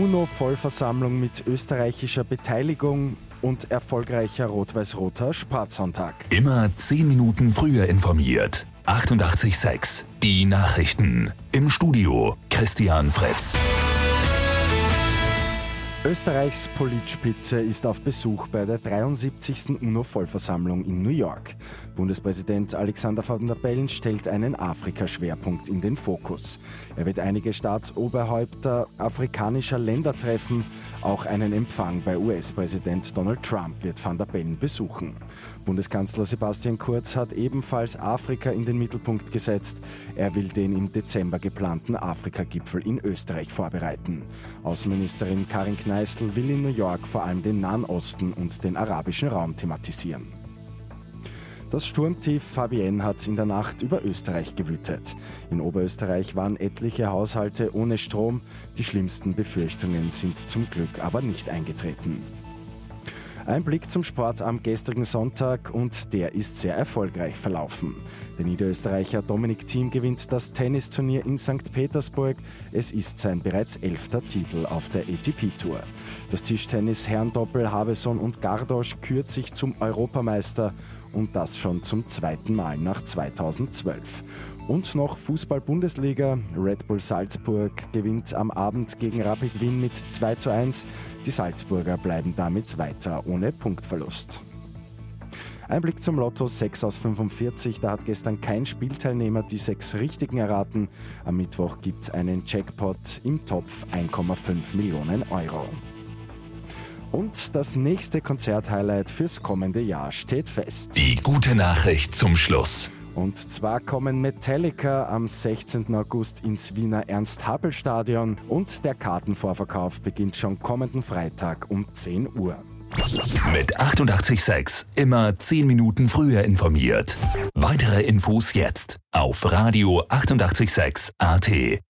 UNO-Vollversammlung mit österreichischer Beteiligung und erfolgreicher rot-weiß-roter Sportsonntag. Immer 10 Minuten früher informiert. 88.6 Die Nachrichten. Im Studio Christian Fritz. Österreichs Politspitze ist auf Besuch bei der 73. UNO-Vollversammlung in New York. Bundespräsident Alexander Van der Bellen stellt einen Afrika-Schwerpunkt in den Fokus. Er wird einige Staatsoberhäupter afrikanischer Länder treffen. Auch einen Empfang bei US-Präsident Donald Trump wird Van der Bellen besuchen. Bundeskanzler Sebastian Kurz hat ebenfalls Afrika in den Mittelpunkt gesetzt. Er will den im Dezember geplanten Afrika-Gipfel in Österreich vorbereiten. Außenministerin Karin Kneip Kneißl will in New York vor allem den Nahen Osten und den arabischen Raum thematisieren. Das Sturmtief Fabienne hat in der Nacht über Österreich gewütet. In Oberösterreich waren etliche Haushalte ohne Strom. Die schlimmsten Befürchtungen sind zum Glück aber nicht eingetreten. Ein Blick zum Sport am gestrigen Sonntag und der ist sehr erfolgreich verlaufen. Der Niederösterreicher Dominik Thiem gewinnt das Tennisturnier in St. Petersburg. Es ist sein bereits elfter Titel auf der ATP-Tour. Das Tischtennis Herrendoppel Habeson und Gardosch kürt sich zum Europameister und das schon zum zweiten Mal nach 2012. Und noch Fußball-Bundesliga. Red Bull Salzburg gewinnt am Abend gegen Rapid Wien mit 2 zu 1. Die Salzburger bleiben damit weiter ohne Punktverlust. Ein Blick zum Lotto 6 aus 45. Da hat gestern kein Spielteilnehmer die sechs richtigen erraten. Am Mittwoch gibt es einen Jackpot im Topf 1,5 Millionen Euro. Und das nächste Konzerthighlight fürs kommende Jahr steht fest. Die gute Nachricht zum Schluss. Und zwar kommen Metallica am 16. August ins Wiener Ernst-Happel-Stadion und der Kartenvorverkauf beginnt schon kommenden Freitag um 10 Uhr. Mit 886 immer 10 Minuten früher informiert. Weitere Infos jetzt auf Radio 886 AT.